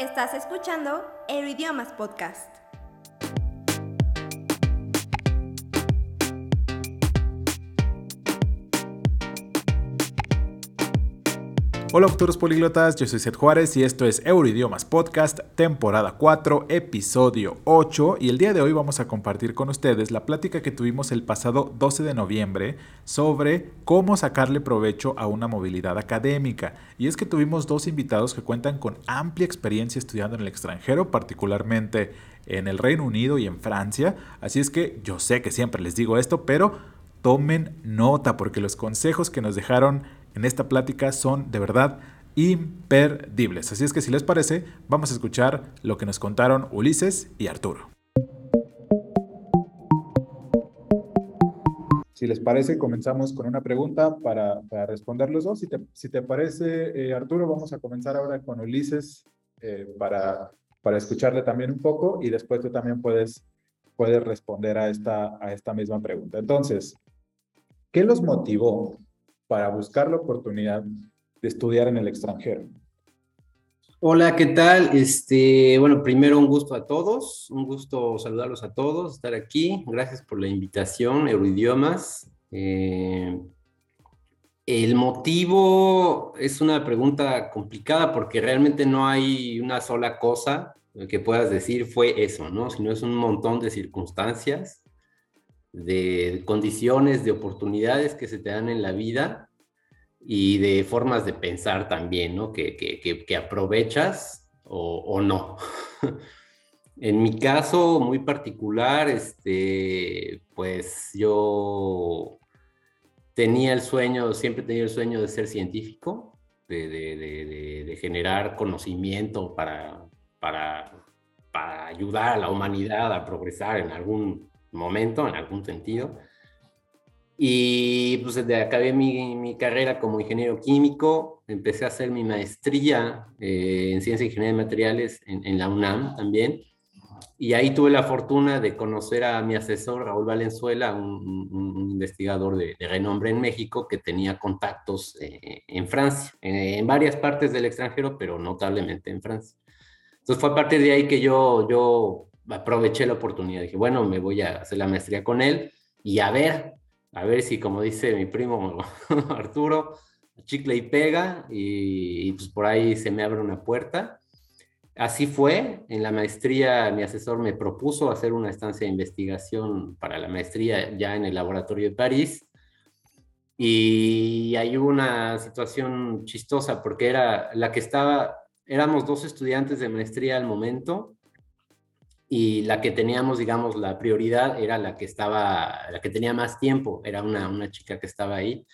Estás escuchando Euroidiomas Podcast. Hola futuros políglotas, yo soy Seth Juárez y esto es Euroidiomas Podcast, temporada 4, episodio 8 y el día de hoy vamos a compartir con ustedes la plática que tuvimos el pasado 12 de noviembre sobre cómo sacarle provecho a una movilidad académica. Y es que tuvimos dos invitados que cuentan con amplia experiencia estudiando en el extranjero, particularmente en el Reino Unido y en Francia, así es que yo sé que siempre les digo esto, pero tomen nota porque los consejos que nos dejaron en esta plática son de verdad imperdibles. Así es que si les parece, vamos a escuchar lo que nos contaron Ulises y Arturo. Si les parece, comenzamos con una pregunta para, responder los dos. Si te, si te parece, eh, Arturo, vamos a comenzar ahora con Ulises eh, para, para escucharle también un poco y después tú también puedes, puedes responder a esta, a esta misma pregunta. Entonces, ¿qué los motivó para buscar la oportunidad de estudiar en el extranjero. Hola, ¿qué tal? Este, bueno, primero un gusto a todos, un gusto saludarlos a todos, estar aquí. Gracias por la invitación, Euroidiomas. Eh, el motivo es una pregunta complicada porque realmente no hay una sola cosa que puedas decir fue eso, ¿no? Sino es un montón de circunstancias de condiciones, de oportunidades que se te dan en la vida y de formas de pensar también, ¿no? Que, que, aprovechas o, no. en mi caso muy particular, este, pues yo tenía el sueño, siempre tenía el sueño de ser científico, de, de, de, generar conocimiento para, para, para ayudar a la humanidad a progresar en algún momento, en algún sentido. Y pues acabé mi, mi, carrera como ingeniero químico, empecé a hacer mi maestría eh, en ciencia e ingeniería de materiales en, la UNAM también. Y ahí tuve la fortuna de conocer a mi asesor Raúl Valenzuela, un, investigador de, renombre en México que tenía contactos eh, en Francia, en varias partes del extranjero, pero notablemente en Francia. Entonces fue a partir de ahí que yo, yo aproveché la oportunidad. Dije, bueno, me voy a hacer la maestría con él y a ver, a ver si, como dice mi primo Arturo, chicle y pega y, pues por ahí se me abre una puerta. Así fue, en la maestría mi asesor me propuso hacer una estancia de investigación para la maestría ya en el laboratorio de París. Y hay una situación chistosa porque era la que estaba, éramos dos estudiantes de maestría al momento y la que teníamos, digamos, la prioridad era la que estaba, la que tenía más tiempo, era una, una chica que estaba ahí,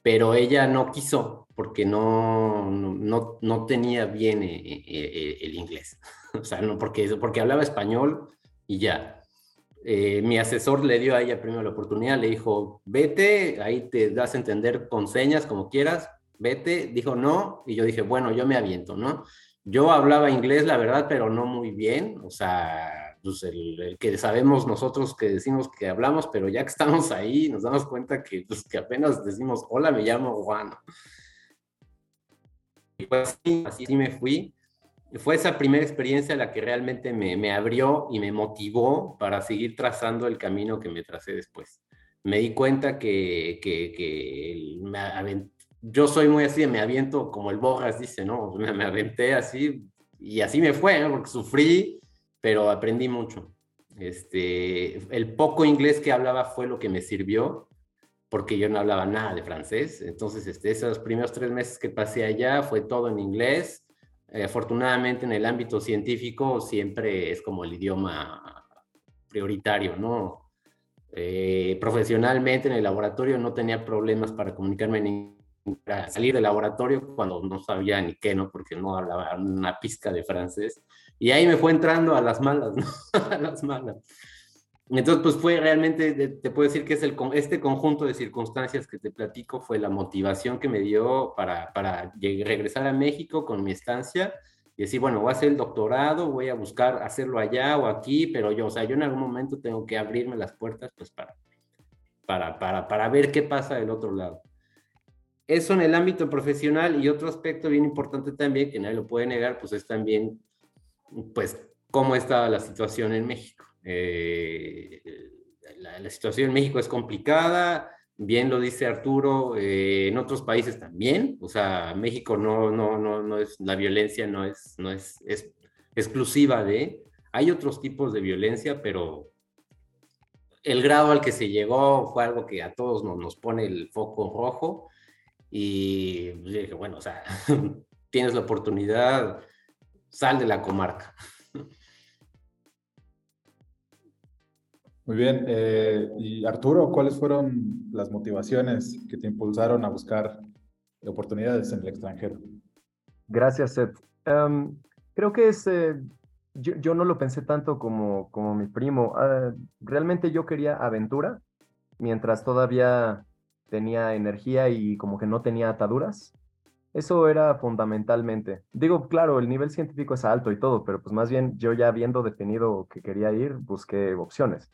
pero ella no quiso porque no, no, no tenía bien eh, eh, eh, el inglés, o sea, no, porque, porque hablaba español y ya. mi asesor le dio a ella primero la oportunidad, le dijo, vete, ahí te das a entender con señas como quieras, vete, dijo no, y yo dije, bueno, yo me aviento, ¿no? Yo hablaba inglés, la verdad, pero no muy bien, o sea, pues el, que sabemos nosotros que decimos que hablamos, pero ya que estamos ahí nos damos cuenta que, pues, que apenas decimos, hola, me llamo Juan. Y pues así, me fui. Fue esa primera experiencia la que realmente me, me abrió y me motivó para seguir trazando el camino que me tracé después. Me di cuenta que, que, que me, yo soy muy así, me aviento como el Bogas dice, ¿no? Me, me aventé así y así me fue, ¿no? Porque sufrí, pero aprendí mucho. Este, el poco inglés que hablaba fue lo que me sirvió, porque yo no hablaba nada de francés. Entonces, este, esos primeros tres meses que pasé allá fue todo en inglés. Eh, afortunadamente, en el ámbito científico siempre es como el idioma prioritario, ¿no? Eh, profesionalmente en el laboratorio no tenía problemas para comunicarme en inglés salir del laboratorio cuando no sabía ni qué, ¿no? Porque no hablaba una pizca de francés. Y ahí me fue entrando a las malas, ¿no? a las malas. Entonces, pues fue realmente, te puedo decir que es el, este conjunto de circunstancias que te platico fue la motivación que me dio para, para regresar a México con mi estancia y decir, bueno, voy a hacer el doctorado, voy a buscar hacerlo allá o aquí, pero yo, o sea, yo en algún momento tengo que abrirme las puertas, pues para, para, para, para ver qué pasa del otro lado. Eso en el ámbito profesional y otro aspecto bien importante también, que nadie lo puede negar, pues es también pues, cómo estaba la situación en México. Eh, la, situación en México es complicada, bien lo dice Arturo, eh, en otros países también, o sea, México no, no, no, no es, la violencia no es, no es, es exclusiva de, hay otros tipos de violencia, pero el grado al que se llegó fue algo que a todos nos, nos pone el foco rojo y dije, bueno, o sea, tienes la oportunidad, sal de la comarca. Muy bien. Eh, y Arturo, ¿cuáles fueron las motivaciones que te impulsaron a buscar oportunidades en el extranjero? Gracias, Seth. Em, creo que es, eh, yo, no lo pensé tanto como, como mi primo. Ah, realmente yo quería aventura mientras todavía tenía energía y como que no tenía ataduras. Eso era fundamentalmente. Digo, claro, el nivel científico es alto y todo, pero pues más bien yo ya habiendo definido que quería ir, busqué opciones.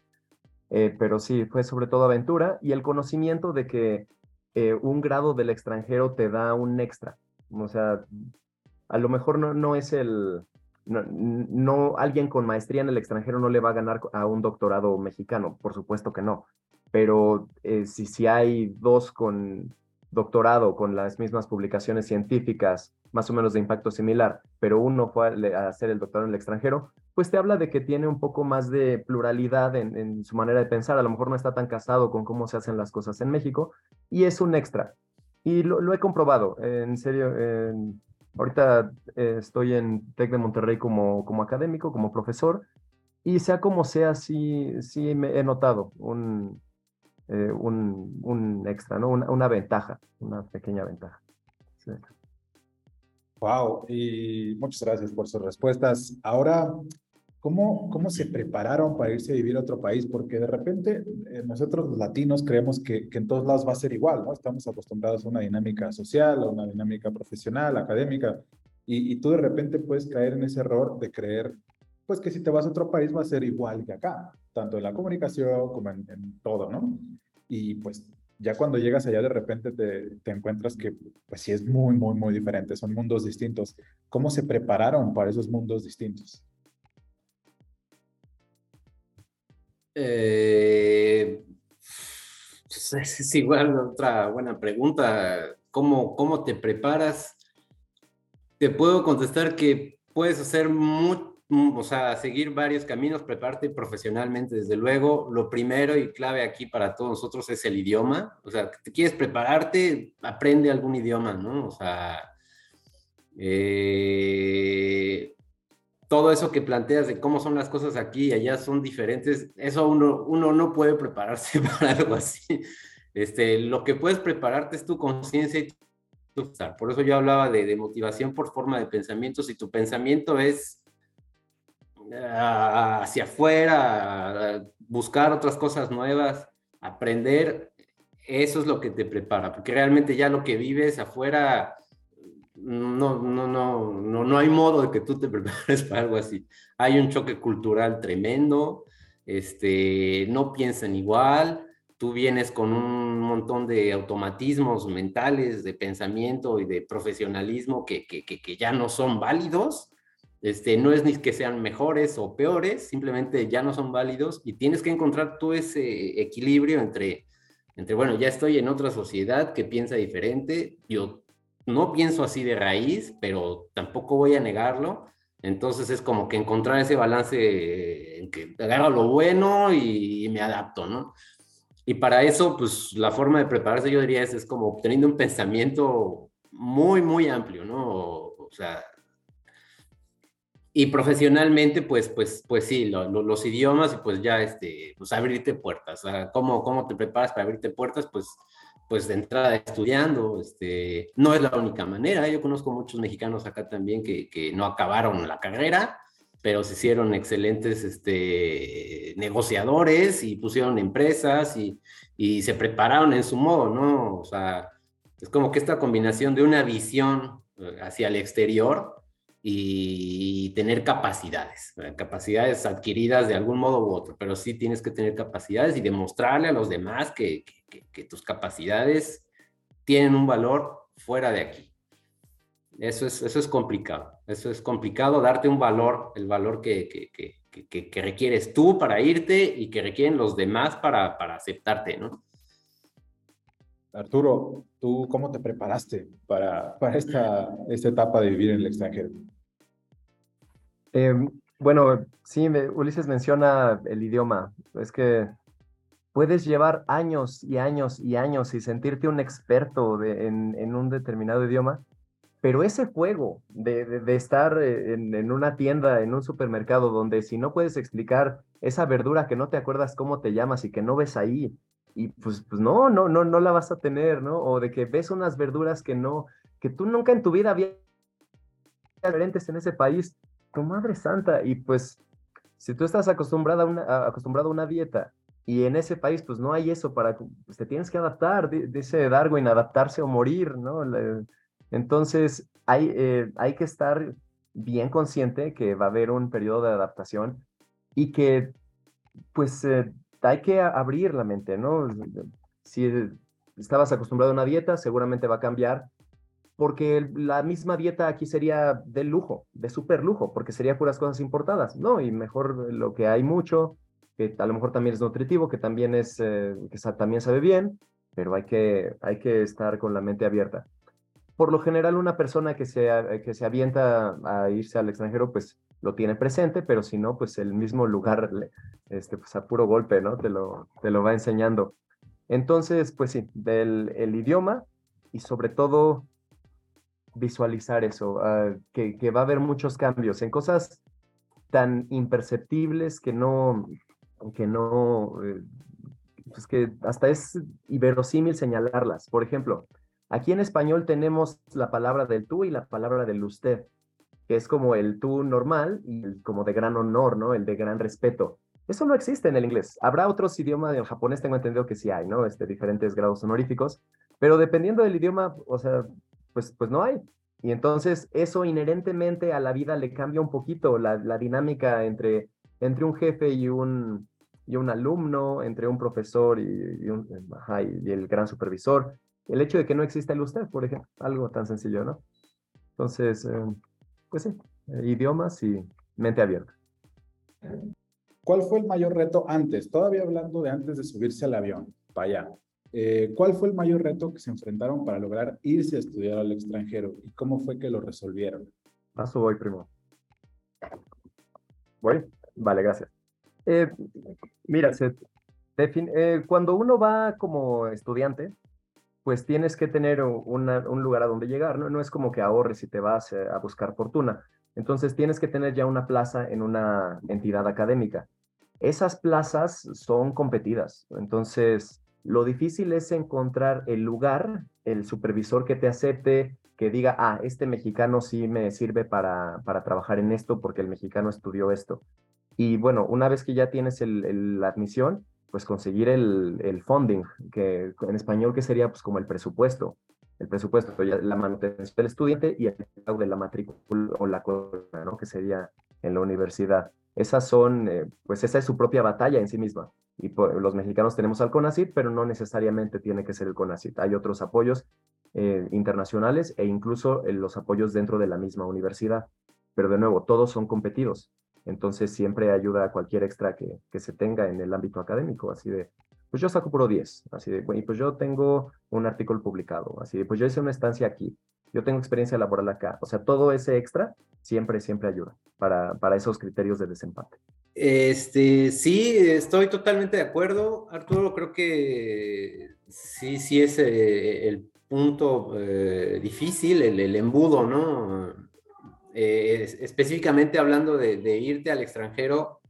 Eh, pero sí, fue sobre todo aventura y el conocimiento de que eh, un grado del extranjero te da un extra. O sea, a lo mejor no, no es el, no, alguien con maestría en el extranjero no le va a ganar a un doctorado mexicano, por supuesto que no. Pero eh, si, si hay dos con doctorado, con las mismas publicaciones científicas, más o menos de impacto similar, pero uno fue a hacer el doctorado en el extranjero, pues te habla de que tiene un poco más de pluralidad en, su manera de pensar. A lo mejor no está tan casado con cómo se hacen las cosas en México y es un extra. Y lo, he comprobado, en serio. ahorita eh, estoy en TEC de Monterrey como, como académico, como profesor, y sea como sea, sí, sí me he notado un, eh, un, extra, ¿no? Una, una, ventaja, una pequeña ventaja. Wow, y muchas gracias por sus respuestas. Ahora, ¿cómo, ¿cómo se prepararon para irse a vivir a otro país? Porque de repente eh, nosotros los latinos creemos que, que, en todos lados va a ser igual, ¿no? Estamos acostumbrados a una dinámica social, a una dinámica profesional, académica, y, y tú de repente puedes caer en ese error de creer, pues que si te vas a otro país va a ser igual que acá, tanto en la comunicación como en, en todo, ¿no? Y pues ya cuando llegas allá de repente te, te, encuentras que pues sí es muy, muy, muy diferente, son mundos distintos. ¿Cómo se prepararon para esos mundos distintos? Eh, es igual otra buena pregunta. ¿Cómo, ¿Cómo te preparas? Te puedo contestar que puedes hacer mucho o sea, seguir varios caminos, prepararte profesionalmente, desde luego. Lo primero y clave aquí para todos nosotros es el idioma. O sea, te quieres prepararte, aprende algún idioma, ¿no? O sea, eh, todo eso que planteas de cómo son las cosas aquí y allá son diferentes, eso uno, uno no puede prepararse para algo así. Este, lo que puedes prepararte es tu conciencia y tu Por eso yo hablaba de, de motivación por forma de pensamiento. Si tu pensamiento es hacia afuera, buscar otras cosas nuevas, aprender, eso es lo que te prepara, porque realmente ya lo que vives afuera, no, no, no, no, no hay modo de que tú te prepares para algo así. Hay un choque cultural tremendo, este, no piensan igual, tú vienes con un montón de automatismos mentales, de pensamiento y de profesionalismo que, que, que ya no son válidos este, no es ni que sean mejores o peores, simplemente ya no son válidos y tienes que encontrar tú ese equilibrio entre, entre, bueno, ya estoy en otra sociedad que piensa diferente, yo no pienso así de raíz, pero tampoco voy a negarlo. Entonces es como que encontrar ese balance en que agarro lo bueno y, me adapto, ¿no? Y para eso, pues la forma de prepararse, yo diría, es, es como teniendo un pensamiento muy, muy amplio, ¿no? O sea, y profesionalmente, pues, pues, pues sí, los idiomas y pues ya, este, pues abrirte puertas. ¿Cómo, ¿Cómo te preparas para abrirte puertas? Pues, pues de entrada estudiando, este, no es la única manera. Yo conozco muchos mexicanos acá también que, que no acabaron la carrera, pero se hicieron excelentes este, negociadores y pusieron empresas y, y se prepararon en su modo, ¿no? O sea, es como que esta combinación de una visión eh, hacia el exterior y tener capacidades, capacidades adquiridas de algún modo u otro, pero sí tienes que tener capacidades y demostrarle a los demás que, que, tus capacidades tienen un valor fuera de aquí. Eso es, eso es complicado. Eso es complicado, darte un valor, el valor que, que, requieres tú para irte y que requieren los demás para, para aceptarte, ¿no? Arturo, ¿tú cómo te preparaste para, para esta, esta etapa de vivir en el extranjero? Em, bueno, sí, Ulises menciona el idioma. Es que puedes llevar años y años y años y sentirte un experto en, en, un determinado idioma, pero ese juego de, de, estar eh, en, en, una tienda, en un supermercado, donde si no puedes explicar esa verdura que no te acuerdas cómo te llamas y que no ves ahí, y pues, pues no, no, no, no la vas a tener, ¿no? O de que ves unas verduras que no, que tú nunca en tu vida habías diferentes en ese país, tu madre santa, y pues si tú estás acostumbrada a una, acostumbrado a una dieta y en ese país pues no hay eso para, pues te tienes que adaptar, dice Darwin, adaptarse o morir, ¿no? Entonces hay, eh, hay que estar bien consciente que va a haber un periodo de adaptación y que pues eh, hay que abrir la mente, ¿no? Si estabas acostumbrado a una dieta, seguramente va a cambiar, porque la misma dieta aquí sería de lujo, de súper lujo, porque sería puras cosas importadas, ¿no? Y mejor lo que hay mucho, que a lo mejor también es nutritivo, que también, es, eh, que también sabe bien, pero hay que, hay que estar con la mente abierta. Por lo general, una persona que se, que se avienta a irse al extranjero, pues lo tiene presente, pero si no, pues el mismo lugar, este, pues a puro golpe, ¿no? Te lo, te lo va enseñando. Entonces, pues sí, del el idioma y sobre todo visualizar eso, ah, que, que, va a haber muchos cambios en cosas tan imperceptibles que no, que no, eh, pues que hasta es inverosímil señalarlas. Por ejemplo, aquí en español tenemos la palabra del tú y la palabra del usted que es como el tú normal y como de gran honor, ¿no? El de gran respeto. Eso no existe en el inglés. Habrá otros idiomas, en japonés tengo entendido que sí hay, ¿no? Este, diferentes grados honoríficos, pero dependiendo del idioma, o sea, pues, pues no hay. Y entonces eso inherentemente a la vida le cambia un poquito la, la dinámica entre, entre un jefe y un, y un alumno, entre un profesor y, un, y el gran supervisor. El hecho de que no exista el usted, por ejemplo, algo tan sencillo, ¿no? Entonces, eh, pues sí, eh, idiomas y mente abierta. ¿Cuál fue el mayor reto antes? Todavía hablando de antes de subirse al avión, para allá. Eh, ¿Cuál fue el mayor reto que se enfrentaron para lograr irse a estudiar al extranjero y cómo fue que lo resolvieron? Paso voy, primo. ¿Voy? Vale, gracias. Eh, mira, cuando uno va como estudiante, pues tienes que tener un lugar a donde llegar, ¿no? No es como que ahorres y te vas eh, a buscar fortuna. Entonces tienes que tener ya una plaza en una entidad académica. Esas plazas son competidas. Entonces, lo difícil es encontrar el lugar, el supervisor que te acepte, que diga, ah, este mexicano sí me sirve para, para trabajar en esto porque el mexicano estudió esto. Y bueno, una vez que ya tienes la admisión, pues conseguir el, el funding, que en español que sería pues como el presupuesto, el presupuesto, la manutención del estudiante y el pago de la matrícula o la cosa, ¿no? Que sería en la universidad. Esas son, eh, pues esa es su propia batalla en sí misma. Y los mexicanos tenemos al CONACYT, pero no necesariamente tiene que ser el CONACYT. Hay otros apoyos eh, internacionales e incluso eh, los apoyos dentro de la misma universidad. Pero de nuevo, todos son competidos. Entonces siempre ayuda a cualquier extra que, que se tenga en el ámbito académico, así de, pues yo saco puro 10, así de, y pues yo tengo un artículo publicado, así de, pues yo hice una estancia aquí, yo tengo experiencia laboral acá, o sea, todo ese extra siempre, siempre ayuda para, para esos criterios de desempate. Este, sí, estoy totalmente de acuerdo, Arturo, creo que sí, sí es eh, el punto eh, difícil, el, el embudo, ¿no? Eh, específicamente hablando de, irte al extranjero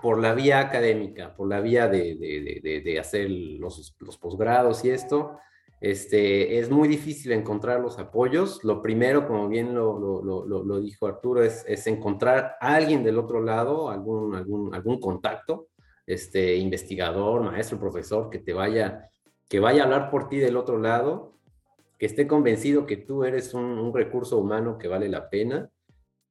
por la vía académica, por la vía de, hacer los, posgrados y esto, este, es muy difícil encontrar los apoyos. Lo primero, como bien lo, dijo Arturo, es, encontrar a alguien del otro lado, algún, algún, algún contacto, este, investigador, maestro, profesor, que te vaya, que vaya a hablar por ti del otro lado que esté convencido que tú eres un, recurso humano que vale la pena.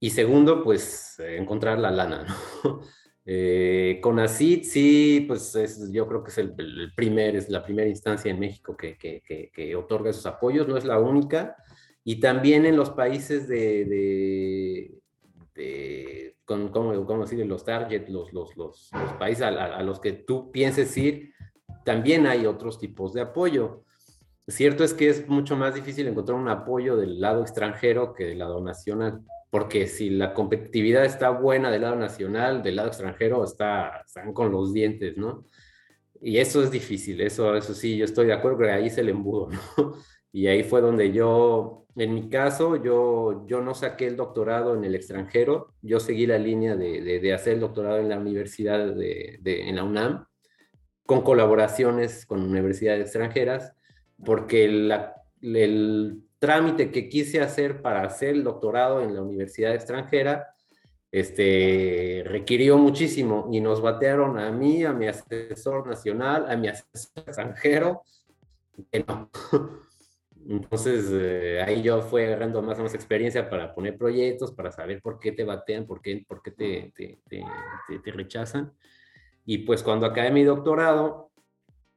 Y segundo, pues encontrar la lana, ¿no? Eh, con ACID sí, pues yo creo que es el, primer, es la primera instancia en México que, que, que, otorga esos apoyos, no es la única. y también en los países de, de, con, ¿cómo, cómo decir? Los target, los, los, los, países a, los que tú pienses ir, también hay otros tipos de apoyo. Cierto es que es mucho más difícil encontrar un apoyo del lado extranjero que del lado nacional, porque si la competitividad está buena del lado nacional, del lado extranjero está, están con los dientes, ¿no? Y eso es difícil, eso, eso sí, yo estoy de acuerdo que ahí es el embudo, ¿no? Y ahí fue donde yo, en mi caso, yo, yo no saqué el doctorado en el extranjero, yo seguí la línea de, de, hacer el doctorado en la universidad de, de, en la UNAM, con colaboraciones con universidades extranjeras, porque la, el trámite que quise hacer para hacer el doctorado en la universidad extranjera este, requirió muchísimo y nos batearon a mí, a mi asesor nacional, a mi asesor extranjero, que no. Entonces, eh, ahí yo fui agarrando más o menos experiencia para poner proyectos, para saber por qué te batean, por qué, por qué te, te, te, te rechazan. Y pues cuando acabé mi doctorado,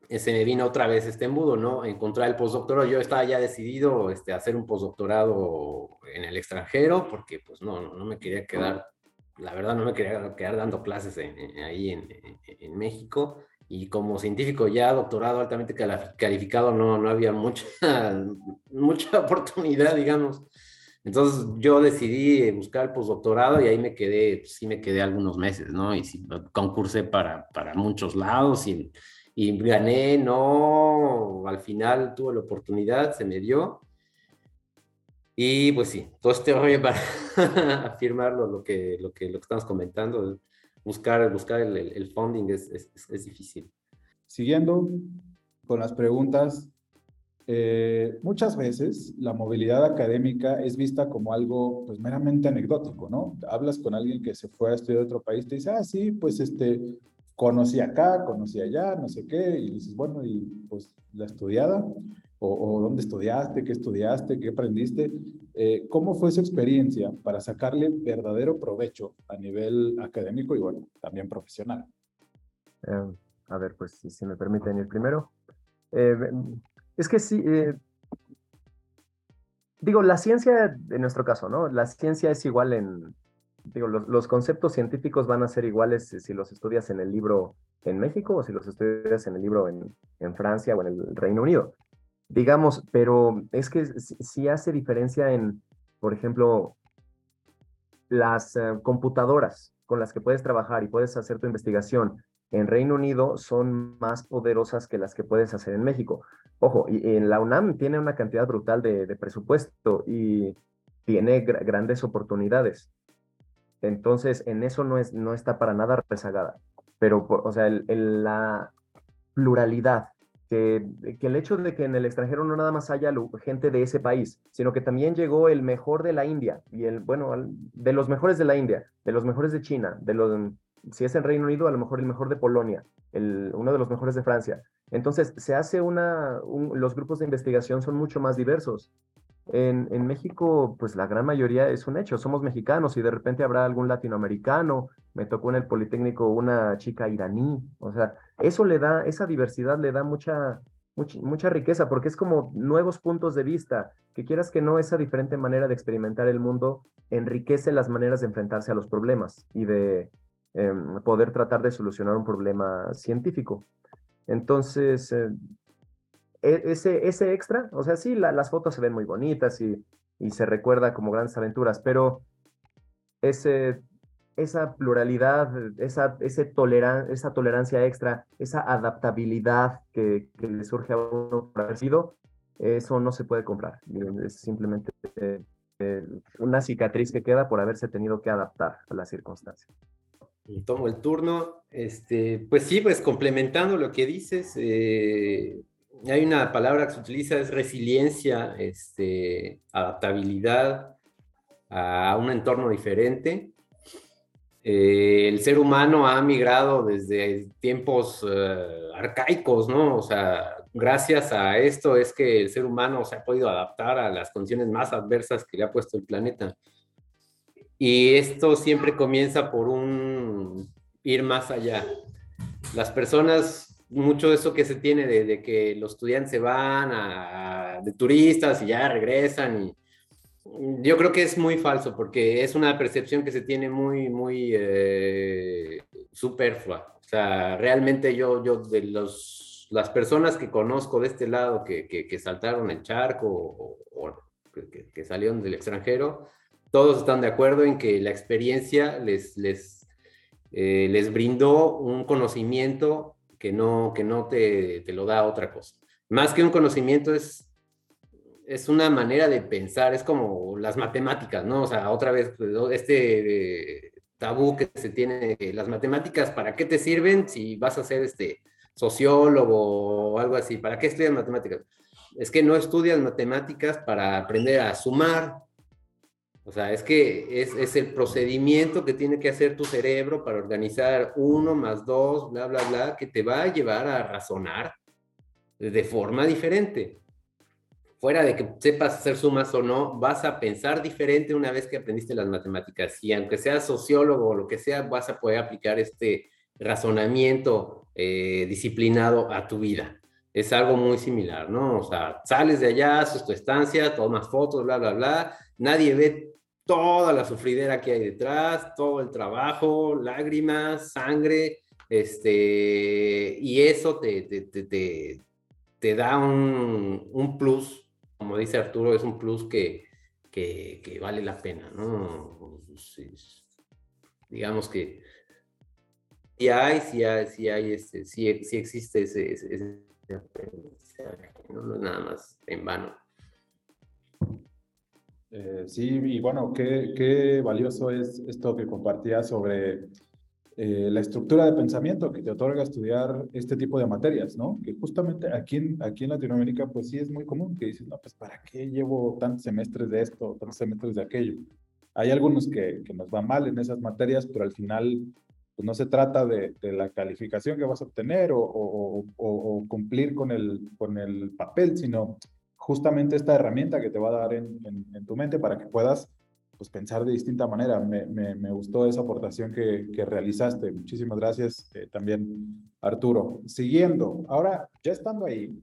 se me vino otra vez este embudo, ¿no? Encontrar el postdoctorado. Yo estaba ya decidido este, hacer un postdoctorado en el extranjero, porque pues no, no, me quería quedar, la verdad no me quería quedar dando clases ahí en, en México y como científico ya doctorado altamente calificado no, no había mucha, mucha oportunidad, digamos. Entonces yo decidí buscar el postdoctorado y ahí me quedé, pues, sí me quedé algunos meses, ¿no? Y concursé para, para muchos lados y, y gané, no, al final tuve la oportunidad, se me dio. Y pues sí, todo este rollo para afirmar lo, que, lo, que, lo que estamos comentando, buscar, buscar el, el funding es, es, es, difícil. Siguiendo con las preguntas, eh, muchas veces la movilidad académica es vista como algo pues meramente anecdótico, ¿no? Hablas con alguien que se fue a estudiar a otro país, te dice, ah, sí, pues este, conocí acá, conocí allá, no sé qué, y dices, bueno, y pues la estudiada, o, dónde estudiaste, qué estudiaste, qué aprendiste. Eh, ¿Cómo fue su experiencia para sacarle verdadero provecho a nivel académico y bueno, también profesional? Eh, a ver, pues si me permiten ir primero. Eh, es que sí, digo, la ciencia, en nuestro caso, ¿no? La ciencia es igual en, digo, los, conceptos científicos van a ser iguales si los estudias en el libro en México o si los estudias en el libro en, Francia o en el Reino Unido digamos, pero es que sí hace diferencia en, por ejemplo, las eh, computadoras con las que puedes trabajar y puedes hacer tu investigación en Reino Unido son más poderosas que las que puedes hacer en México. Ojo, y en la UNAM tiene una cantidad brutal de, presupuesto y tiene grandes oportunidades. Entonces, en eso no, es, no está para nada rezagada. Pero, o sea, la pluralidad que, el hecho de que en el extranjero no nada más haya gente de ese país, sino que también llegó el mejor de la India y el, bueno, de los mejores de la India, de los mejores de China, de los, si es en Reino Unido, a lo mejor el mejor de Polonia, el, uno de los mejores de Francia. Entonces, se hace una, los grupos de investigación son mucho más diversos. En, en, México, pues la gran mayoría es un hecho, somos mexicanos y de repente habrá algún latinoamericano, me tocó en el Politécnico una chica iraní, o sea, eso le da, esa diversidad le da mucha, mucha, riqueza, porque es como nuevos puntos de vista, que quieras que no, esa diferente manera de experimentar el mundo enriquece las maneras de enfrentarse a los problemas y de em, poder tratar de solucionar un problema científico. Entonces, eh, ese, ese extra, o sea, sí, las fotos se ven muy bonitas y, y se recuerda como grandes aventuras, pero ese esa pluralidad, esa, ese toleran esa tolerancia extra, esa adaptabilidad que, que, le surge a uno por haber sido, eso no se puede comprar. Es simplemente eh, una cicatriz que queda por haberse tenido que adaptar a las circunstancias. Tomo el turno. Este, pues sí, pues complementando lo que dices, eh, hay una palabra que se utiliza, es resiliencia, este, adaptabilidad a un entorno diferente. Eh, el ser humano ha migrado desde tiempos eh, arcaicos, ¿no? O sea, gracias a esto es que el ser humano se ha podido adaptar a las condiciones más adversas que le ha puesto el planeta. Y esto siempre comienza por un ir más allá. Las personas, mucho de eso que se tiene de, que los estudiantes se van de turistas y ya regresan y Yo creo que es muy falso porque es una percepción que se tiene muy, muy eh, superflua. O sea, realmente yo, yo de los, las personas que conozco de este lado que, que, saltaron el charco o, que, que, salieron del extranjero, todos están de acuerdo en que la experiencia les, les, eh, les brindó un conocimiento que no, que no te, te lo da otra cosa. Más que un conocimiento es es una manera de pensar, es como las matemáticas, ¿no? O sea, otra vez, pues, este tabú que se tiene, las matemáticas, ¿para qué te sirven si vas a ser este sociólogo o algo así? ¿Para qué estudias matemáticas? Es que no estudias matemáticas para aprender a sumar. O sea, es que es, es el procedimiento que tiene que hacer tu cerebro para organizar uno más dos, bla, bla, bla, que te va a llevar a razonar de forma diferente fuera de que sepas hacer sumas o no, vas a pensar diferente una vez que aprendiste las matemáticas. Y aunque seas sociólogo o lo que sea, vas a poder aplicar este razonamiento eh, disciplinado a tu vida. Es algo muy similar, ¿no? O sea, sales de allá, haces tu estancia, tomas fotos, bla, bla, bla. Nadie ve toda la sufridera que hay detrás, todo el trabajo, lágrimas, sangre, este, y eso te, te, te, te da un, un plus como dice Arturo, es un plus que, que, vale la pena, ¿no? digamos que si hay, si hay, si hay, este, si, existe ese, ese, no, es nada más en vano. Eh, sí, y bueno, qué, qué valioso es esto que compartías sobre eh, la estructura de pensamiento que te otorga estudiar este tipo de materias, ¿no? Que justamente aquí en, aquí en Latinoamérica, pues sí es muy común que dices, no, pues ¿para qué llevo tantos semestres de esto, tantos semestres de aquello? Hay algunos que, que nos van mal en esas materias, pero al final pues no se trata de, de la calificación que vas a obtener o, o, o, cumplir con el, con el papel, sino justamente esta herramienta que te va a dar en, en, en tu mente para que puedas pues pensar de distinta manera. Me, me, gustó esa aportación que, que realizaste. Muchísimas gracias eh, también, Arturo. Siguiendo, ahora ya estando ahí,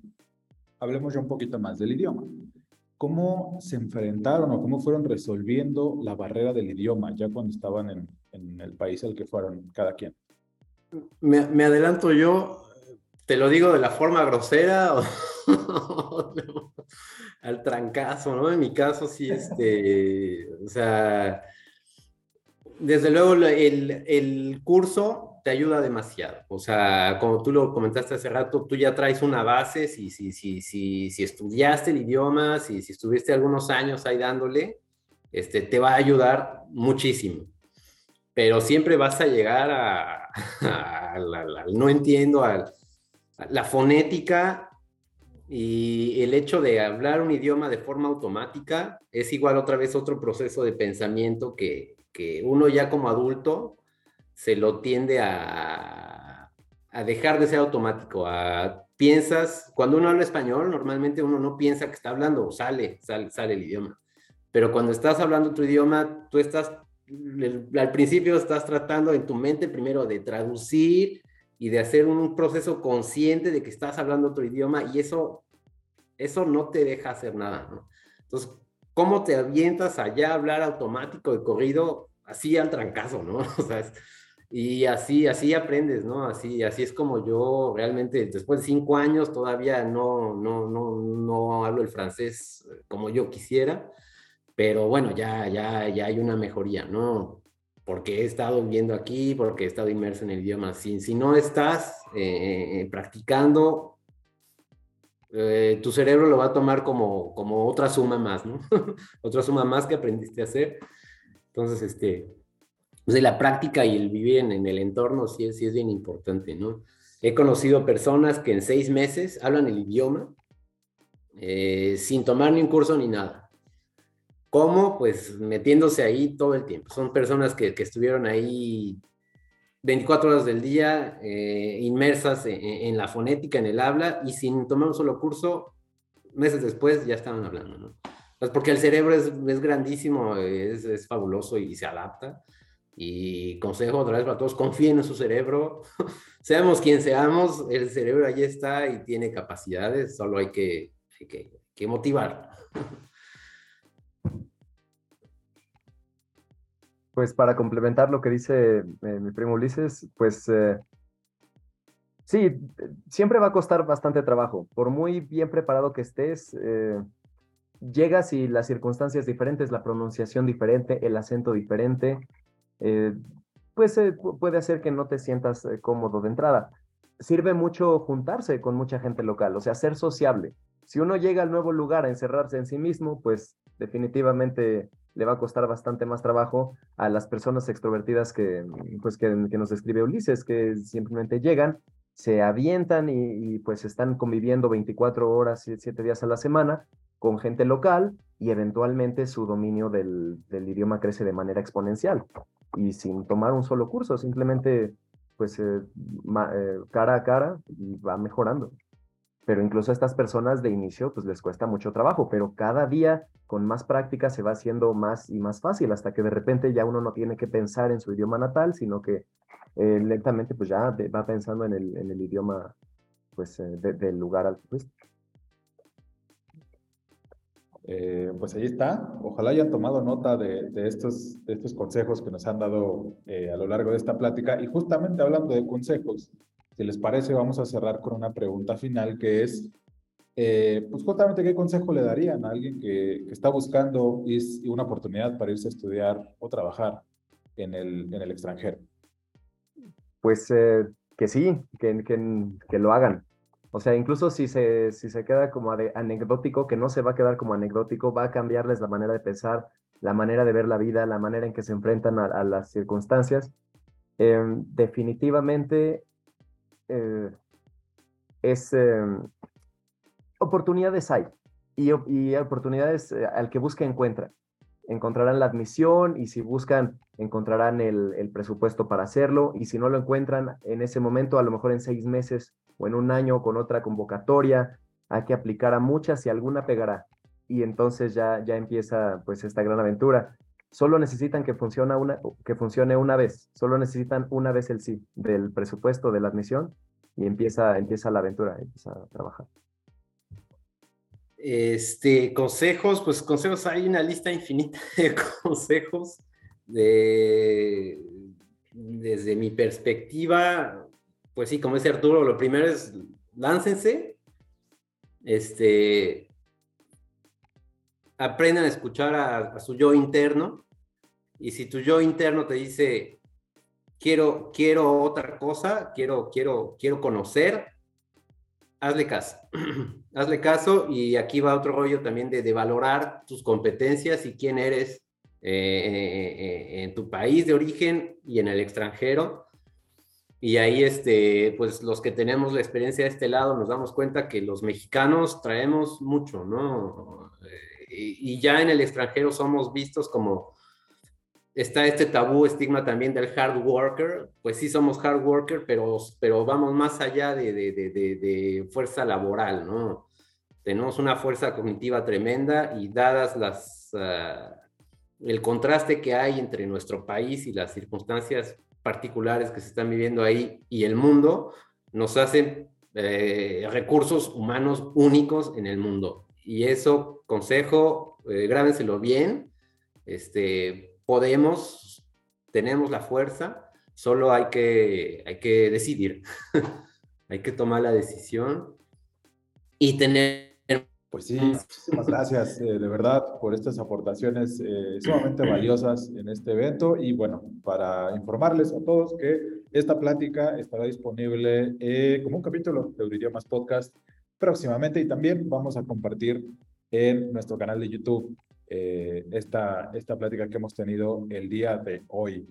hablemos ya un poquito más del idioma. ¿Cómo se enfrentaron o cómo fueron resolviendo la barrera del idioma ya cuando estaban en, en el país al que fueron cada quien? Me, me adelanto yo, te lo digo de la forma grosera o al trancazo, ¿no? En mi caso, sí, este, o sea, desde luego el, el, curso te ayuda demasiado. O sea, como tú lo comentaste hace rato, tú ya traes una base, si, si, si, si, si estudiaste el idioma, si, si estuviste algunos años ahí dándole, este, te va a ayudar muchísimo. Pero siempre vas a llegar a, al no entiendo, a la fonética y el hecho de hablar un idioma de forma automática es igual otra vez otro proceso de pensamiento que, que uno ya como adulto se lo tiende a, a dejar de ser automático. A, piensas, cuando uno habla español, normalmente uno no piensa que está hablando, sale, sale, sale el idioma. Pero cuando estás hablando otro idioma, tú estás, al principio estás tratando en tu mente primero de traducir y de hacer un proceso consciente de que estás hablando otro idioma y eso, eso no te deja hacer nada, ¿no? Entonces, ¿cómo te avientas allá a hablar automático de corrido así al trancazo, ¿no? O sea, y así, así aprendes, ¿no? Así, así es como yo realmente, después de cinco años, todavía no, no, no, no hablo el francés como yo quisiera, pero bueno, ya, ya, ya hay una mejoría, ¿no? Porque he estado viviendo aquí, porque he estado inmerso en el idioma. Si, si no estás eh, eh, practicando, eh, tu cerebro lo va a tomar como, como otra suma más, ¿no? otra suma más que aprendiste a hacer. Entonces, este, pues la práctica y el vivir en, en, el entorno sí es, sí es bien importante, ¿no? He conocido personas que en seis meses hablan el idioma sin tomar ni un curso ni nada. ¿Cómo? Pues metiéndose ahí todo el tiempo. Son personas que, que estuvieron ahí 24 horas del día eh, inmersas en, la fonética, en el habla, y sin tomar un solo curso, meses después ya estaban hablando, ¿no? Pues porque el cerebro es, es grandísimo, es, es, fabuloso y se adapta. Y consejo otra vez para todos, confíen en su cerebro, seamos quien seamos, el cerebro ahí está y tiene capacidades, solo hay que, hay que, que motivar. pues para complementar lo que dice eh, mi primo Ulises, pues eh, sí, siempre va a costar bastante trabajo. Por muy bien preparado que estés, eh, llegas y las circunstancias diferentes, la pronunciación diferente, el acento diferente, pues puede hacer que no te sientas cómodo de entrada. Sirve mucho juntarse con mucha gente local, o sea, ser sociable. Si uno llega al nuevo lugar a encerrarse en sí mismo, pues definitivamente le va a costar bastante más trabajo a las personas extrovertidas que, pues, que, nos describe Ulises, que simplemente llegan, se avientan y, pues están conviviendo 24 horas, 7 días a la semana con gente local y eventualmente su dominio del, idioma crece de manera exponencial y sin tomar un solo curso, simplemente pues eh, eh, cara a cara y va mejorando pero incluso a estas personas de inicio pues les cuesta mucho trabajo, pero cada día con más práctica se va haciendo más y más fácil hasta que de repente ya uno no tiene que pensar en su idioma natal, sino que eh, lentamente pues ya va pensando en el, en el idioma pues eh, del lugar al pues. Eh, pues ahí está. Ojalá hayan tomado nota de, de, estos, de estos consejos que nos han dado a lo largo de esta plática. Y justamente hablando de consejos, si les parece, vamos a cerrar con una pregunta final que es, eh, pues justamente, ¿qué consejo le darían a alguien que, está buscando una oportunidad para irse a estudiar o trabajar en el, en el extranjero? Pues eh, que sí, que, que, lo hagan. O sea, incluso si se, si se queda como anecdótico, que no se va a quedar como anecdótico, va a cambiarles la manera de pensar, la manera de ver la vida, la manera en que se enfrentan a, las circunstancias. Em, definitivamente eh, es em, oportunidades hay y, oportunidades eh, al que busca encuentra. Encontrarán la admisión y si buscan encontrarán el, el, presupuesto para hacerlo y si no lo encuentran en ese momento, a lo mejor en seis meses o en un año con otra convocatoria, hay que aplicar a muchas y alguna pegará y entonces ya, ya empieza pues esta gran aventura. Solo necesitan que, funcione una, que funcione una vez, solo necesitan una vez el sí del presupuesto de la admisión y empieza, empieza la aventura, empieza a trabajar. Este, consejos, pues consejos, hay una lista infinita de consejos. De, desde mi perspectiva, pues sí, como dice Arturo, lo primero es láncense, este, aprendan a escuchar a, su yo interno. Y si tu yo interno te dice, quiero, quiero otra cosa, quiero, quiero, quiero conocer, hazle caso. hazle caso y aquí va otro rollo también de, valorar tus competencias y quién eres eh, eh, eh, en tu país de origen y en el extranjero. Y ahí, este, pues los que tenemos la experiencia de este lado nos damos cuenta que los mexicanos traemos mucho, ¿no? Y, ya en el extranjero somos vistos como, está este tabú, estigma también del hard worker, pues sí somos hard worker, pero, pero vamos más allá de, de, de, de, fuerza laboral, ¿no? Tenemos una fuerza cognitiva tremenda y dadas las, uh, el contraste que hay entre nuestro país y las circunstancias particulares que se están viviendo ahí y el mundo, nos hacen eh, recursos humanos únicos en el mundo y eso, consejo, eh, grábenselo bien, este, podemos, tenemos la fuerza, solo hay que, hay que decidir, hay que tomar la decisión y tener... Pues sí, muchísimas gracias eh, de verdad por estas aportaciones eh, sumamente valiosas en este evento. Y bueno, para informarles a todos que esta plática estará disponible como un capítulo de Euridiomas Podcast próximamente y también vamos a compartir en nuestro canal de YouTube eh, esta, esta plática que hemos tenido el día de hoy.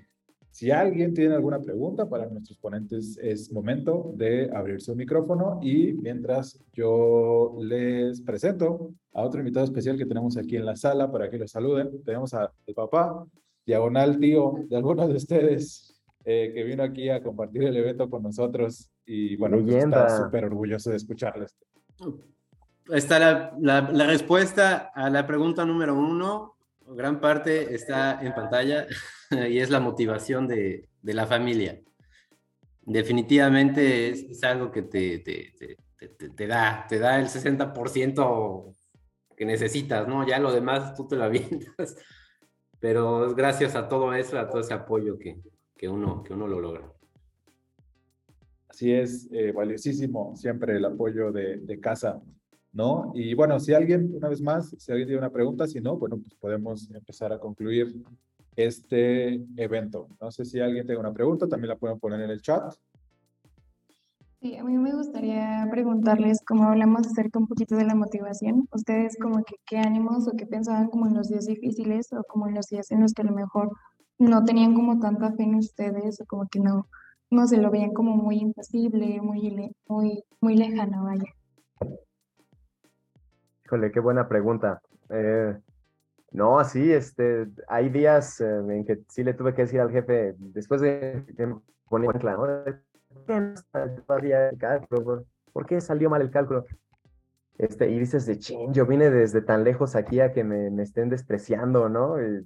Si alguien tiene alguna pregunta para nuestros ponentes, es momento de abrir su micrófono y mientras yo les presento a otro invitado especial que tenemos aquí en la sala para que lo saluden, tenemos al papá, diagonal tío de algunos de ustedes eh, que vino aquí a compartir el evento con nosotros y bueno, pues está súper orgulloso de escucharles. Está la, respuesta a la pregunta número uno. Gran parte está en pantalla y es la motivación de, la familia. Definitivamente es, algo que te, da, te da el 60% que necesitas, ¿no? Ya lo demás tú te lo avientas. pero es gracias a todo eso, a todo ese apoyo que, que, uno, que uno lo logra. Así es, eh, valiosísimo siempre el apoyo de, de, casa, ¿no? Y bueno, si alguien, una vez más, si alguien tiene una pregunta, si no, bueno, pues podemos empezar a concluir este evento. No sé si alguien tiene una pregunta, también la pueden poner en el chat. Sí, a mí me gustaría preguntarles, como hablamos acerca un poquito de la motivación, ustedes como que qué ánimos o qué pensaban como en los días difíciles o como en los días en los que a lo mejor no tenían como tanta fe en ustedes o como que no, no se lo veían como muy imposible, muy, muy, muy lejano, vaya. Híjole, qué buena pregunta. Eh, no, sí, este, hay días eh, en que sí le tuve que decir al jefe, después de que me ponía ¿Por qué salió mal el cálculo? Este, y dices de ching, yo vine desde tan lejos aquí a que me, estén despreciando, ¿no? Y,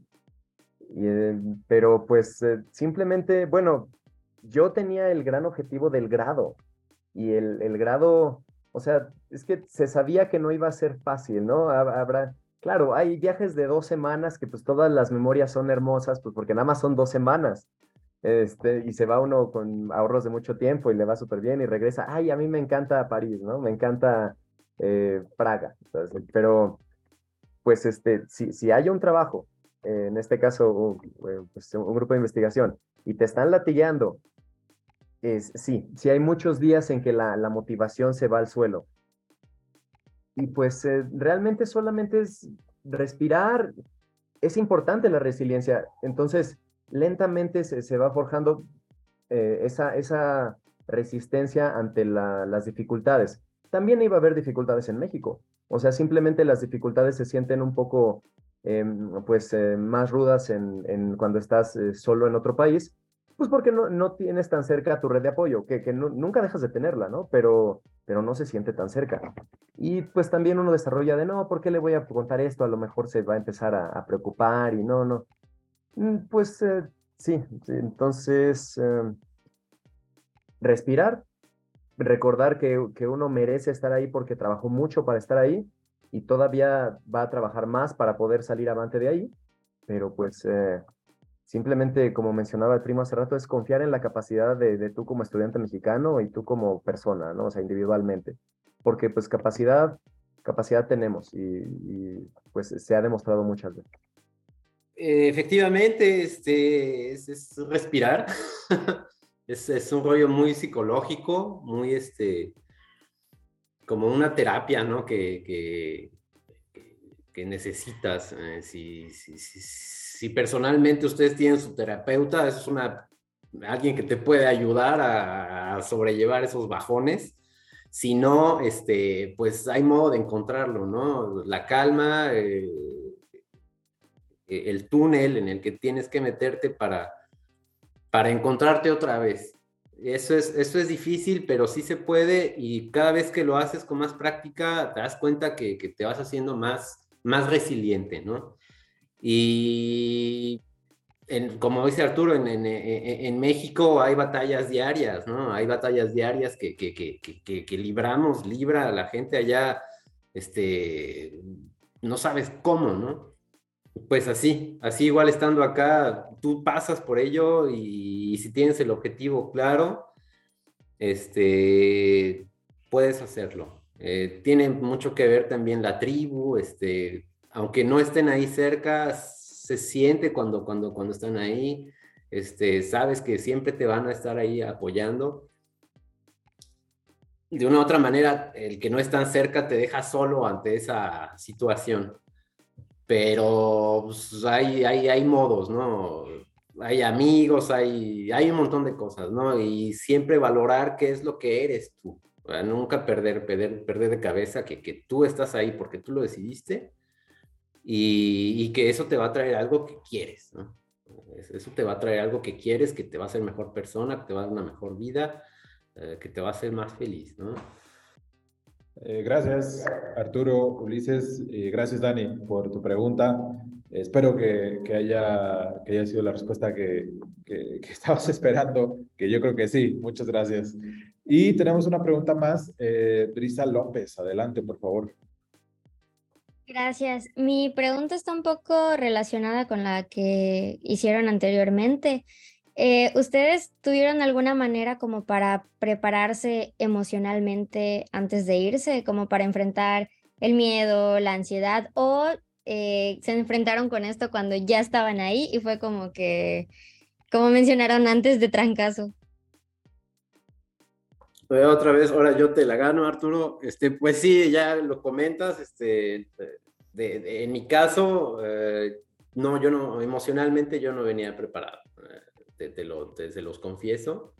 eh, pero pues simplemente, bueno, yo tenía el gran objetivo del grado y el, el, grado, o sea, es que se sabía que no iba a ser fácil, ¿no? Habrá, claro, hay viajes de dos semanas que pues todas las memorias son hermosas, pues porque nada más son dos semanas, este, y se va uno con ahorros de mucho tiempo y le va súper bien y regresa, ay, a mí me encanta París, ¿no? Me encanta eh, Praga, pero pues este, si, si hay un trabajo, en este caso eh, pues, un grupo de investigación, y te están latillando, es, sí, sí hay muchos días en que la, motivación se va al suelo. Y pues eh, realmente solamente es respirar, es importante la resiliencia. Entonces, lentamente se, va forjando eh, esa, esa resistencia ante las dificultades. También iba a haber dificultades en México. O sea, simplemente las dificultades se sienten un poco em, pues, eh, más rudas en, cuando estás solo en otro país, pues porque no, no tienes tan cerca tu red de apoyo, que, que nunca dejas de tenerla, ¿no? Pero, pero no se siente tan cerca. Y pues también uno desarrolla de, no, ¿por qué le voy a contar esto? A lo mejor se va a empezar a, a preocupar y no, no. Mm, pues eh, sí, entonces em, respirar, recordar que, uno merece estar ahí porque trabajó mucho para estar ahí y todavía va a trabajar más para poder salir avante de ahí, pero pues eh, simplemente, como mencionaba el primo hace rato, es confiar en la capacidad de, tú como estudiante mexicano y tú como persona, ¿no? O sea, individualmente, porque pues capacidad, capacidad tenemos y pues se ha demostrado muchas veces. Eh, efectivamente, este, es, respirar. es, un rollo muy psicológico, muy este, como una terapia, ¿no? Que, que, necesitas. Eh, si, personalmente ustedes tienen su terapeuta, es una, alguien que te puede ayudar a, sobrellevar esos bajones. Si no, este, pues hay modo de encontrarlo, ¿no? La calma, eh, el túnel en el que tienes que meterte para, para encontrarte otra vez. Eso es, eso es difícil, pero sí se puede y cada vez que lo haces con más práctica te das cuenta que, te vas haciendo más, más resiliente, ¿no? Y como dice Arturo, en, en, México hay batallas diarias, ¿no? Hay batallas diarias que, que, que, que, libramos, libra a la gente allá, este, no sabes cómo, ¿no? Pues así, así igual estando acá, tú pasas por ello y, si tienes el objetivo claro, este, puedes hacerlo. Eh, tiene mucho que ver también la tribu, este, aunque no estén ahí cerca, se siente cuando, cuando, cuando están ahí, este, sabes que siempre te van a estar ahí apoyando. De una u otra manera, el que no están cerca te deja solo ante esa situación pero pues, hay, hay, hay modos, ¿no? Hay amigos, hay, hay un montón de cosas, ¿no? Y siempre valorar qué es lo que eres tú. nunca perder, perder, perder de cabeza que, que tú estás ahí porque tú lo decidiste y, y, que eso te va a traer algo que quieres, ¿no? Eso te va a traer algo que quieres, que te va a hacer mejor persona, que te va a dar una mejor vida, eh, que te va a hacer más feliz, ¿no? Eh, gracias, Arturo, Ulises, y gracias, Dani, por tu pregunta. Espero que, que, haya, que haya sido la respuesta que, que, estabas esperando, que yo creo que sí. Muchas gracias. Y tenemos una pregunta más. Eh, Brisa López, adelante, por favor. Gracias. Mi pregunta está un poco relacionada con la que hicieron anteriormente. Eh, ¿Ustedes tuvieron alguna manera como para prepararse emocionalmente antes de irse, como para enfrentar el miedo, la ansiedad, o eh, se enfrentaron con esto cuando ya estaban ahí y fue como que, como mencionaron antes, de trancazo? Otra vez, ahora yo te la gano, Arturo. Este, pues sí, ya lo comentas. Este, de, en mi caso, eh, no, yo no, emocionalmente yo no venía preparado. Eh, te, lo, te, los confieso.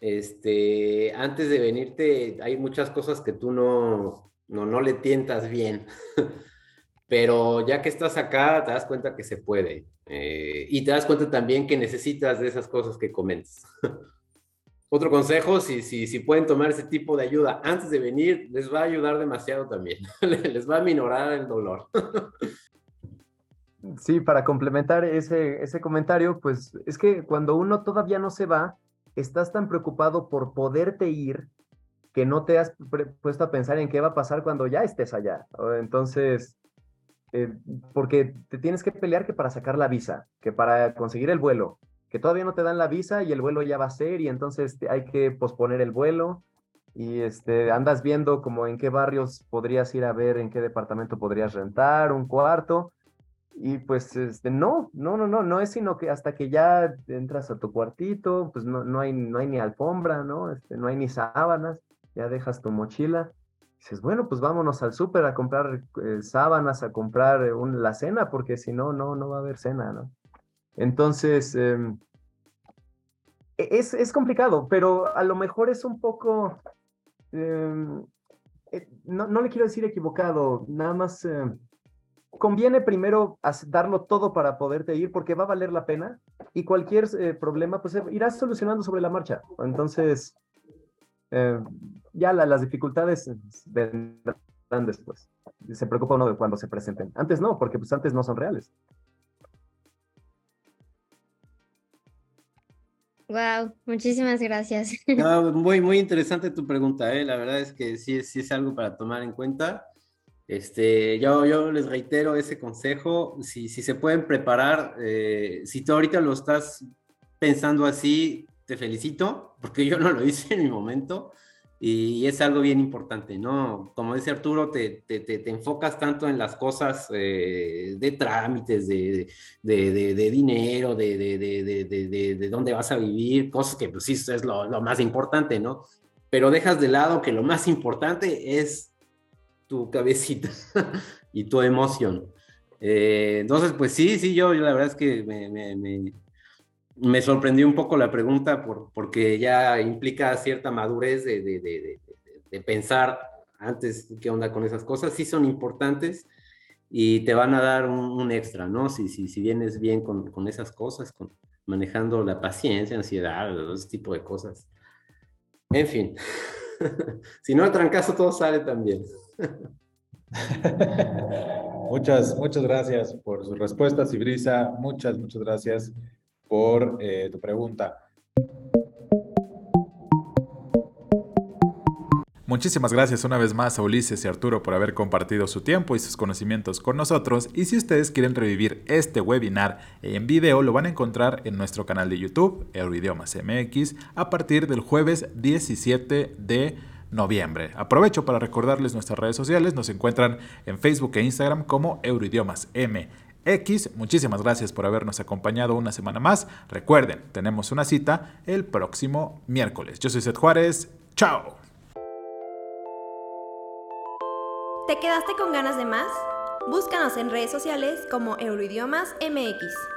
Este, antes de venirte, hay muchas cosas que tú no, no, no le tientas bien. Pero ya que estás acá, te das cuenta que se puede. Eh, y te das cuenta también que necesitas de esas cosas que comentas. Otro consejo, si, si, si pueden tomar ese tipo de ayuda antes de venir, les va a ayudar demasiado también. les va a minorar el dolor. sí, para complementar ese, ese comentario, pues es que cuando uno todavía no se va, estás tan preocupado por poderte ir que no te has puesto a pensar en qué va a pasar cuando ya estés allá. Entonces, eh, porque te tienes que pelear que para sacar la visa, que para conseguir el vuelo, que todavía no te dan la visa y el vuelo ya va a ser y entonces hay que posponer el vuelo y este, andas viendo como en qué barrios podrías ir a ver, en qué departamento podrías rentar, un cuarto. Y pues este, no, no, no, no, no es sino que hasta que ya entras a tu cuartito, pues no, no, hay, no hay ni alfombra, ¿no? Este, no hay ni sábanas, ya dejas tu mochila. dices, bueno, pues vámonos al súper a comprar eh, sábanas, a comprar eh, la cena, porque si no, no, no va a haber cena, ¿no? Entonces, em, e-, es, complicado, pero a lo mejor es un poco, em, eh, no, le quiero decir equivocado, nada más em, conviene primero darlo todo para poderte ir porque va a valer la pena y cualquier eh, problema pues irás solucionando sobre la marcha. Entonces, ya las dificultades vendrán después. Se preocupa uno cuando se presenten. Antes no, porque pues antes no son reales. Wow, muchísimas gracias. muy, muy interesante tu pregunta, ¿eh? la verdad es que sí, sí es algo para tomar en cuenta. Este, yo, yo les reitero ese consejo, si, si se pueden preparar, eh, si tú ahorita lo estás pensando así, te felicito, porque yo no lo hice en mi momento, y es algo bien importante, ¿no? Como dice Arturo, te, te, te, enfocas tanto en las cosas eh, de trámites, de, de, de dinero, de, dónde vas a vivir, cosas que pues sí es lo, lo, más importante, ¿no? Pero dejas de lado que lo más importante es tu cabecita y tu emoción. Eh, entonces, pues sí, sí, yo, yo la verdad es que me me sorprendió un poco la pregunta por, porque ya implica cierta madurez de, de, de, de, pensar antes qué onda con esas cosas. Sí son importantes y te van a dar un, extra, ¿no? Si, si, si vienes bien con, con, esas cosas, con, manejando la paciencia, ansiedad, ese tipo de cosas. En fin, si no, el trancazo todo sale también. muchas, muchas gracias por sus respuestas, Ibrisa. Muchas, muchas gracias por eh, tu pregunta. Muchísimas gracias una vez más a Ulises y Arturo por haber compartido su tiempo y sus conocimientos con nosotros. Y si ustedes quieren revivir este webinar en video, lo van a encontrar en nuestro canal de YouTube, Euroidiomas MX, a partir del jueves 17 de noviembre. Aprovecho para recordarles nuestras redes sociales. Nos encuentran en Facebook e Instagram como Euroidiomas MX. X, muchísimas gracias por habernos acompañado una semana más. Recuerden, tenemos una cita el próximo miércoles. Yo soy Seth Juárez. ¡Chao! ¿Te quedaste con ganas de más? Búscanos en redes sociales como Euroidiomas MX.